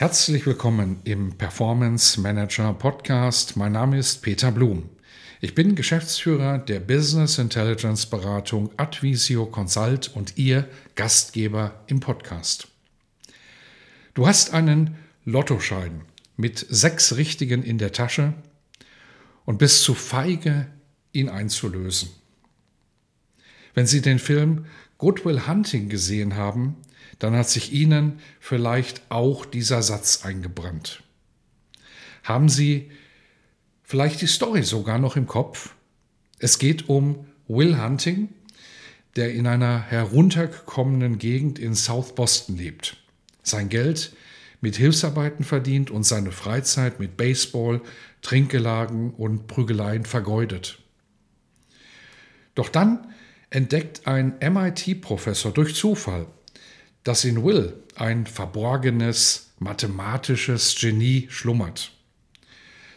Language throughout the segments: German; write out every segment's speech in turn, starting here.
Herzlich willkommen im Performance Manager Podcast. Mein Name ist Peter Blum. Ich bin Geschäftsführer der Business Intelligence Beratung Advisio Consult und Ihr Gastgeber im Podcast. Du hast einen Lottoschein mit sechs Richtigen in der Tasche und bist zu feige, ihn einzulösen. Wenn Sie den Film Goodwill Hunting gesehen haben, dann hat sich Ihnen vielleicht auch dieser Satz eingebrannt. Haben Sie vielleicht die Story sogar noch im Kopf? Es geht um Will Hunting, der in einer heruntergekommenen Gegend in South Boston lebt. Sein Geld mit Hilfsarbeiten verdient und seine Freizeit mit Baseball, Trinkgelagen und Prügeleien vergeudet. Doch dann entdeckt ein MIT-Professor durch Zufall dass in Will ein verborgenes mathematisches Genie schlummert.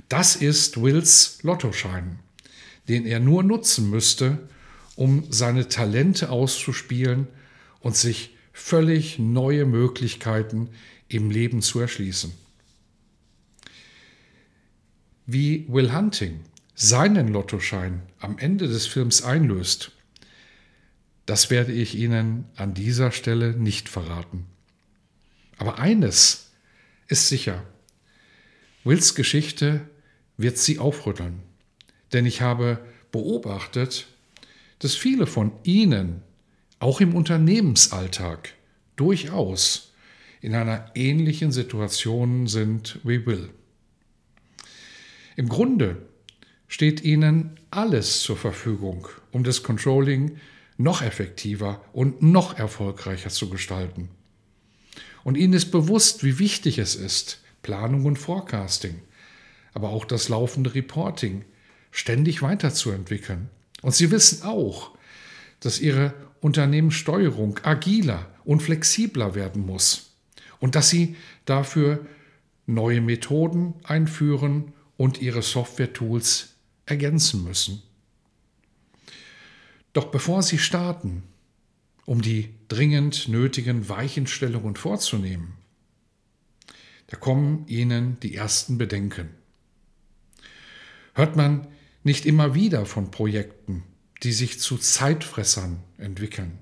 Das ist Wills Lottoschein, den er nur nutzen müsste, um seine Talente auszuspielen und sich völlig neue Möglichkeiten im Leben zu erschließen. Wie Will Hunting seinen Lottoschein am Ende des Films einlöst, das werde ich Ihnen an dieser Stelle nicht verraten. Aber eines ist sicher. Wills Geschichte wird Sie aufrütteln. Denn ich habe beobachtet, dass viele von Ihnen auch im Unternehmensalltag durchaus in einer ähnlichen Situation sind wie Will. Im Grunde steht Ihnen alles zur Verfügung, um das Controlling noch effektiver und noch erfolgreicher zu gestalten. Und ihnen ist bewusst, wie wichtig es ist, Planung und Forecasting, aber auch das laufende Reporting ständig weiterzuentwickeln. Und sie wissen auch, dass ihre Unternehmenssteuerung agiler und flexibler werden muss und dass sie dafür neue Methoden einführen und ihre Software-Tools ergänzen müssen. Doch bevor Sie starten, um die dringend nötigen Weichenstellungen vorzunehmen, da kommen Ihnen die ersten Bedenken. Hört man nicht immer wieder von Projekten, die sich zu Zeitfressern entwickeln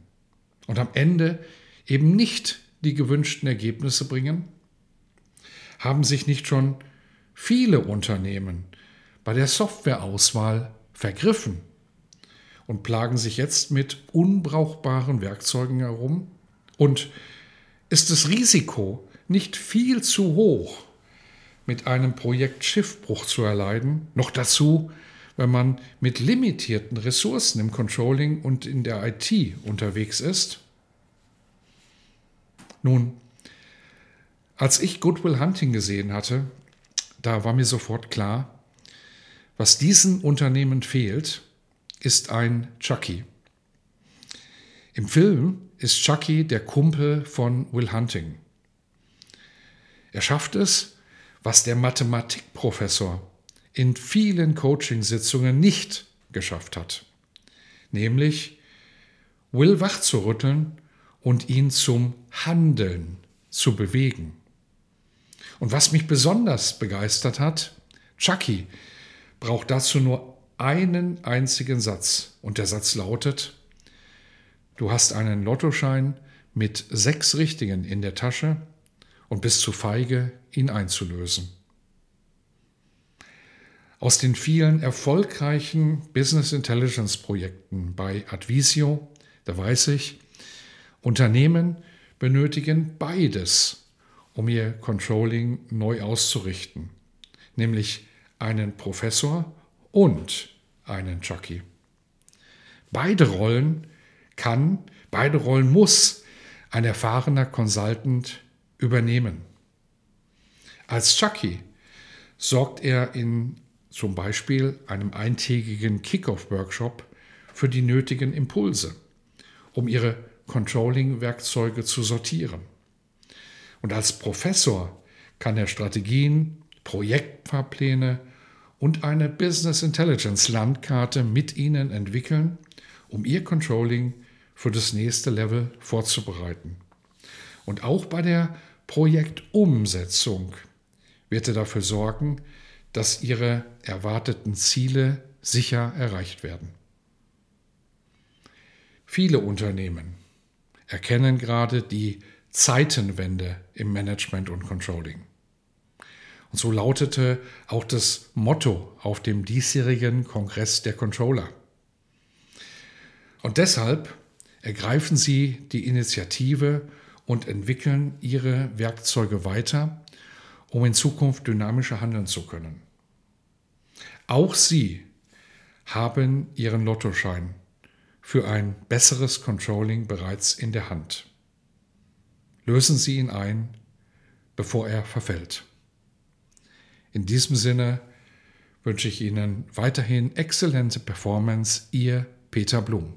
und am Ende eben nicht die gewünschten Ergebnisse bringen? Haben sich nicht schon viele Unternehmen bei der Softwareauswahl vergriffen und plagen sich jetzt mit unbrauchbaren Werkzeugen herum? Und ist das Risiko nicht viel zu hoch, mit einem Projekt Schiffbruch zu erleiden? Noch dazu, wenn man mit limitierten Ressourcen im Controlling und in der IT unterwegs ist? Nun, als ich Goodwill Hunting gesehen hatte, da war mir sofort klar, was diesen Unternehmen fehlt, ist ein Chucky. Im Film ist Chucky der Kumpel von Will Hunting. Er schafft es, was der Mathematikprofessor in vielen Coachingsitzungen nicht geschafft hat, nämlich Will wachzurütteln und ihn zum Handeln zu bewegen. Und was mich besonders begeistert hat, Chucky braucht dazu nur einen einzigen Satz. Und der Satz lautet, du hast einen Lottoschein mit sechs Richtigen in der Tasche und bist zu feige, ihn einzulösen. Aus den vielen erfolgreichen Business Intelligence Projekten bei Advisio, da weiß ich, Unternehmen benötigen beides, um ihr Controlling neu auszurichten, nämlich einen Professor und einen Chucky. Beide Rollen kann, beide Rollen muss ein erfahrener Consultant übernehmen. Als Chucky sorgt er in zum Beispiel einem eintägigen Kickoff-Workshop für die nötigen Impulse, um ihre Controlling-Werkzeuge zu sortieren. Und als Professor kann er Strategien, Projektfahrpläne und eine Business Intelligence Landkarte mit Ihnen entwickeln, um Ihr Controlling für das nächste Level vorzubereiten. Und auch bei der Projektumsetzung wird er dafür sorgen, dass Ihre erwarteten Ziele sicher erreicht werden. Viele Unternehmen erkennen gerade die Zeitenwende im Management und Controlling. Und so lautete auch das Motto auf dem diesjährigen Kongress der Controller. Und deshalb ergreifen Sie die Initiative und entwickeln Ihre Werkzeuge weiter, um in Zukunft dynamischer handeln zu können. Auch Sie haben Ihren Lottoschein für ein besseres Controlling bereits in der Hand. Lösen Sie ihn ein, bevor er verfällt. In diesem Sinne wünsche ich Ihnen weiterhin exzellente Performance, Ihr Peter Blum.